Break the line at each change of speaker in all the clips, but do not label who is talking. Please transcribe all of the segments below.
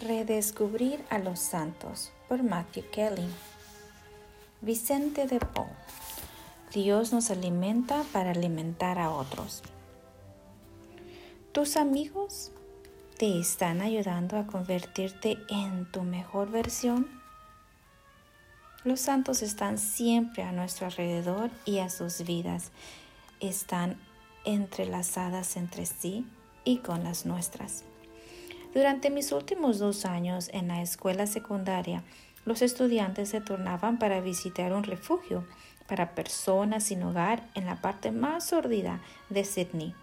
Redescubrir a los santos por Matthew Kelly. Vicente de Paul. Dios nos alimenta para alimentar a otros. Tus amigos te están ayudando a convertirte en tu mejor versión. Los santos están siempre a nuestro alrededor y a sus vidas están entrelazadas entre sí y con las nuestras. Durante mis últimos dos años en la escuela secundaria, los estudiantes se turnaban para visitar un refugio para personas sin hogar en la parte más sordida de Sydney.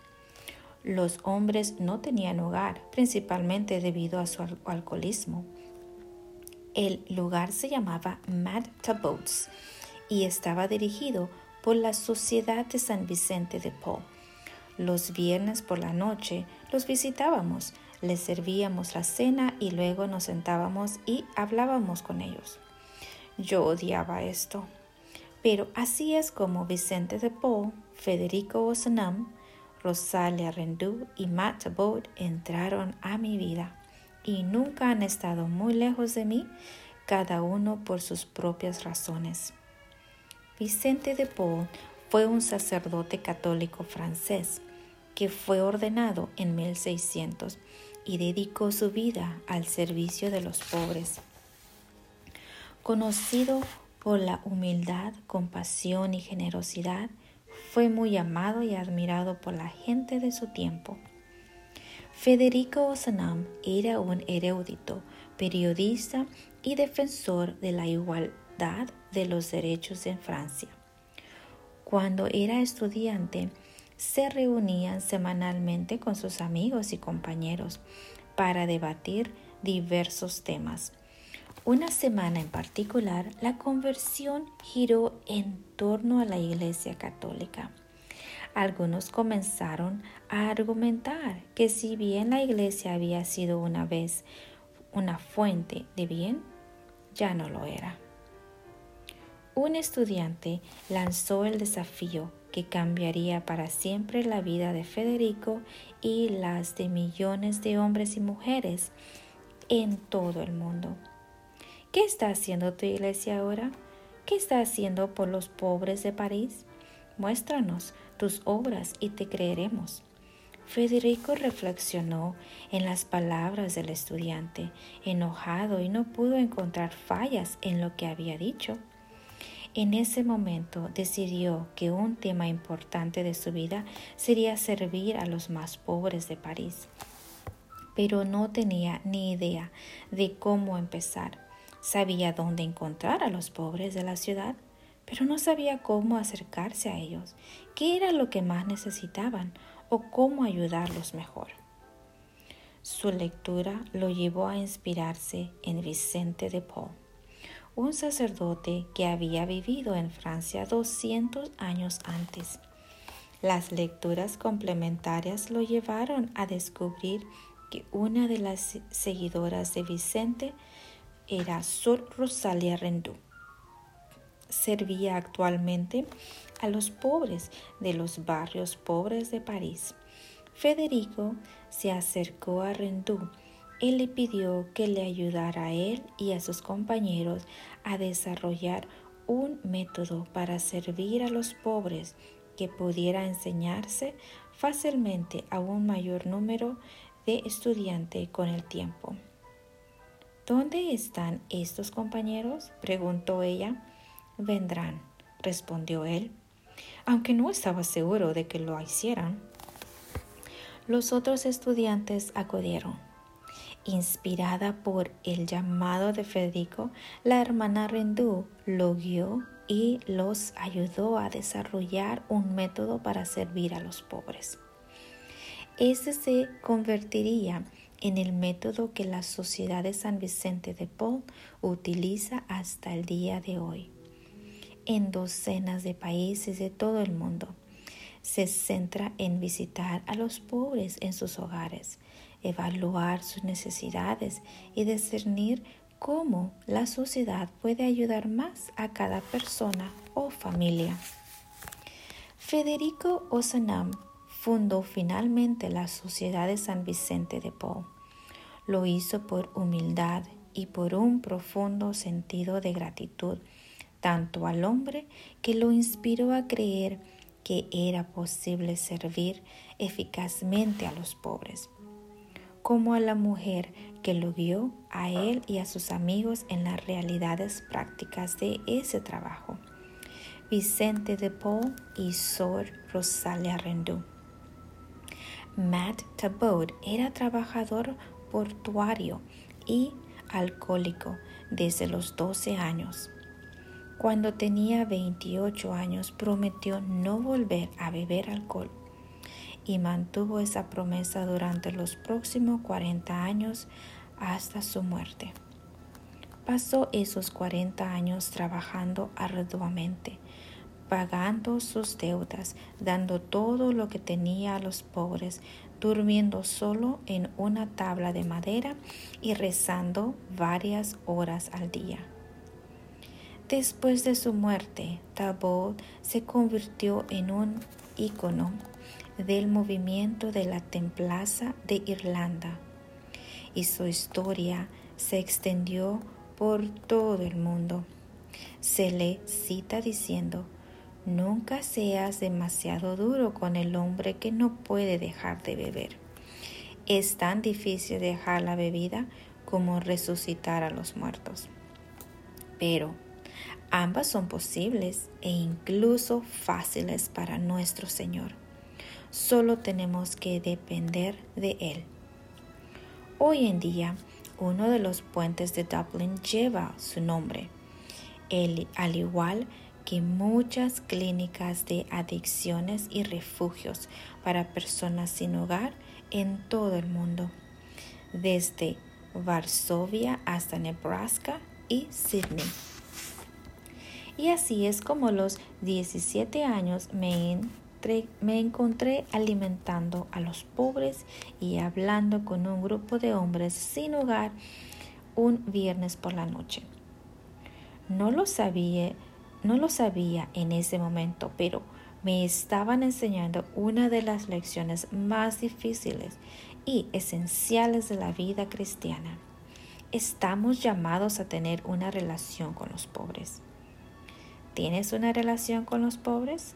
Los hombres no tenían hogar, principalmente debido a su alcoholismo. El lugar se llamaba Mad Taboats y estaba dirigido por la Sociedad de San Vicente de Paul. Los viernes por la noche los visitábamos les servíamos la cena y luego nos sentábamos y hablábamos con ellos. Yo odiaba esto. Pero así es como Vicente de Paul, Federico Ozanam, Rosalia Rendú y Matt Bode entraron a mi vida y nunca han estado muy lejos de mí, cada uno por sus propias razones. Vicente de Paul fue un sacerdote católico francés que fue ordenado en 1600 y dedicó su vida al servicio de los pobres. Conocido por la humildad, compasión y generosidad, fue muy amado y admirado por la gente de su tiempo. Federico Ozanam era un erudito, periodista y defensor de la igualdad de los derechos en Francia. Cuando era estudiante, se reunían semanalmente con sus amigos y compañeros para debatir diversos temas. Una semana en particular, la conversión giró en torno a la Iglesia Católica. Algunos comenzaron a argumentar que si bien la Iglesia había sido una vez una fuente de bien, ya no lo era. Un estudiante lanzó el desafío que cambiaría para siempre la vida de Federico y las de millones de hombres y mujeres en todo el mundo. ¿Qué está haciendo tu iglesia ahora? ¿Qué está haciendo por los pobres de París? Muéstranos tus obras y te creeremos. Federico reflexionó en las palabras del estudiante, enojado y no pudo encontrar fallas en lo que había dicho. En ese momento decidió que un tema importante de su vida sería servir a los más pobres de París, pero no tenía ni idea de cómo empezar. Sabía dónde encontrar a los pobres de la ciudad, pero no sabía cómo acercarse a ellos, qué era lo que más necesitaban o cómo ayudarlos mejor. Su lectura lo llevó a inspirarse en Vicente de Paul un sacerdote que había vivido en Francia 200 años antes. Las lecturas complementarias lo llevaron a descubrir que una de las seguidoras de Vicente era Sor Rosalia Rendú. Servía actualmente a los pobres de los barrios pobres de París. Federico se acercó a Rendú él le pidió que le ayudara a él y a sus compañeros a desarrollar un método para servir a los pobres que pudiera enseñarse fácilmente a un mayor número de estudiantes con el tiempo. ¿Dónde están estos compañeros? preguntó ella. Vendrán, respondió él, aunque no estaba seguro de que lo hicieran. Los otros estudiantes acudieron. Inspirada por el llamado de Federico, la hermana Rendú lo guió y los ayudó a desarrollar un método para servir a los pobres. Ese se convertiría en el método que la Sociedad de San Vicente de Paul utiliza hasta el día de hoy. En docenas de países de todo el mundo, se centra en visitar a los pobres en sus hogares, evaluar sus necesidades y discernir cómo la sociedad puede ayudar más a cada persona o familia. Federico Ozanam fundó finalmente la Sociedad de San Vicente de Paul. Lo hizo por humildad y por un profundo sentido de gratitud, tanto al hombre que lo inspiró a creer que era posible servir eficazmente a los pobres, como a la mujer que lo guió a él y a sus amigos en las realidades prácticas de ese trabajo. Vicente de Paul y Sor Rosalia Rendú. Matt Tabot era trabajador portuario y alcohólico desde los 12 años. Cuando tenía 28 años prometió no volver a beber alcohol y mantuvo esa promesa durante los próximos 40 años hasta su muerte. Pasó esos 40 años trabajando arduamente, pagando sus deudas, dando todo lo que tenía a los pobres, durmiendo solo en una tabla de madera y rezando varias horas al día. Después de su muerte, Talbot se convirtió en un ícono del movimiento de la Templaza de Irlanda y su historia se extendió por todo el mundo. Se le cita diciendo, Nunca seas demasiado duro con el hombre que no puede dejar de beber. Es tan difícil dejar la bebida como resucitar a los muertos. Pero ambas son posibles e incluso fáciles para nuestro Señor. Solo tenemos que depender de Él. Hoy en día, uno de los puentes de Dublin lleva su nombre. Al igual que muchas clínicas de adicciones y refugios para personas sin hogar en todo el mundo, desde Varsovia hasta Nebraska y Sydney. Y así es como los 17 años me, me encontré alimentando a los pobres y hablando con un grupo de hombres sin hogar un viernes por la noche. No lo sabía no lo sabía en ese momento, pero me estaban enseñando una de las lecciones más difíciles y esenciales de la vida cristiana. Estamos llamados a tener una relación con los pobres. ¿Tienes una relación con los pobres?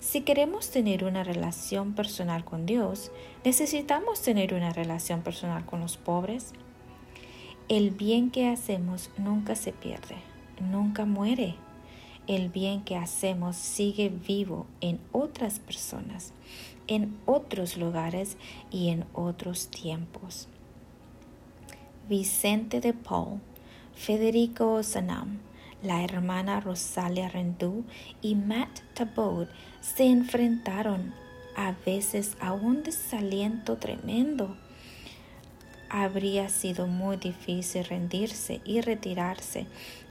Si queremos tener una relación personal con Dios, necesitamos tener una relación personal con los pobres. El bien que hacemos nunca se pierde, nunca muere el bien que hacemos sigue vivo en otras personas, en otros lugares y en otros tiempos. Vicente de Paul, Federico Osanam, la hermana Rosalia Rendú y Matt Tabot se enfrentaron a veces a un desaliento tremendo. Habría sido muy difícil rendirse y retirarse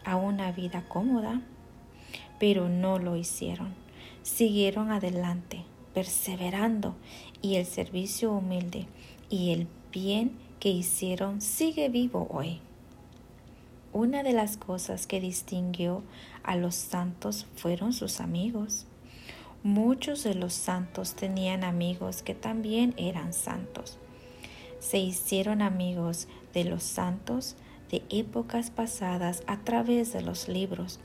a una vida cómoda pero no lo hicieron. Siguieron adelante, perseverando, y el servicio humilde y el bien que hicieron sigue vivo hoy. Una de las cosas que distinguió a los santos fueron sus amigos. Muchos de los santos tenían amigos que también eran santos. Se hicieron amigos de los santos de épocas pasadas a través de los libros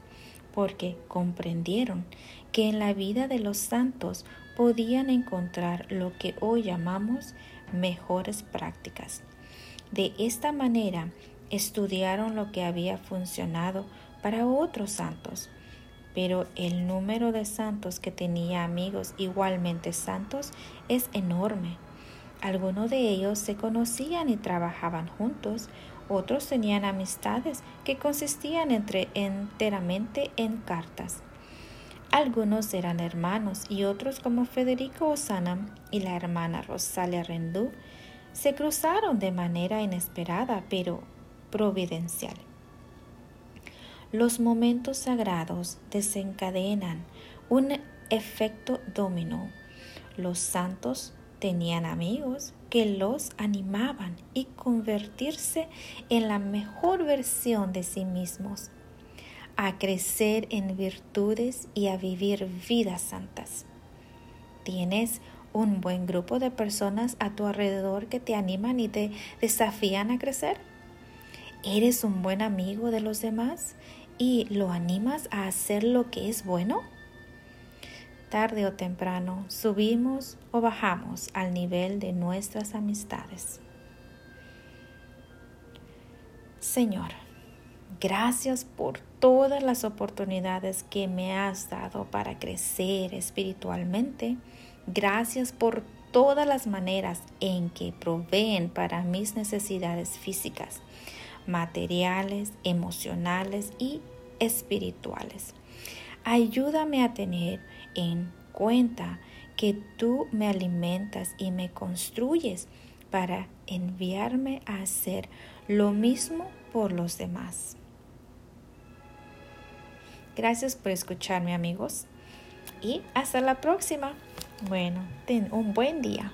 porque comprendieron que en la vida de los santos podían encontrar lo que hoy llamamos mejores prácticas. De esta manera estudiaron lo que había funcionado para otros santos, pero el número de santos que tenía amigos igualmente santos es enorme. Algunos de ellos se conocían y trabajaban juntos, otros tenían amistades que consistían enteramente en cartas. Algunos eran hermanos y otros como Federico Osanam y la hermana Rosalia Rendú se cruzaron de manera inesperada pero providencial. Los momentos sagrados desencadenan un efecto dominó. Los santos tenían amigos que los animaban y convertirse en la mejor versión de sí mismos, a crecer en virtudes y a vivir vidas santas. ¿Tienes un buen grupo de personas a tu alrededor que te animan y te desafían a crecer? ¿Eres un buen amigo de los demás y lo animas a hacer lo que es bueno? Tarde o temprano subimos o bajamos al nivel de nuestras amistades. Señor, gracias por todas las oportunidades que me has dado para crecer espiritualmente. Gracias por todas las maneras en que proveen para mis necesidades físicas, materiales, emocionales y espirituales. Ayúdame a tener en cuenta que tú me alimentas y me construyes para enviarme a hacer lo mismo por los demás. Gracias por escucharme amigos y hasta la próxima. Bueno, ten un buen día.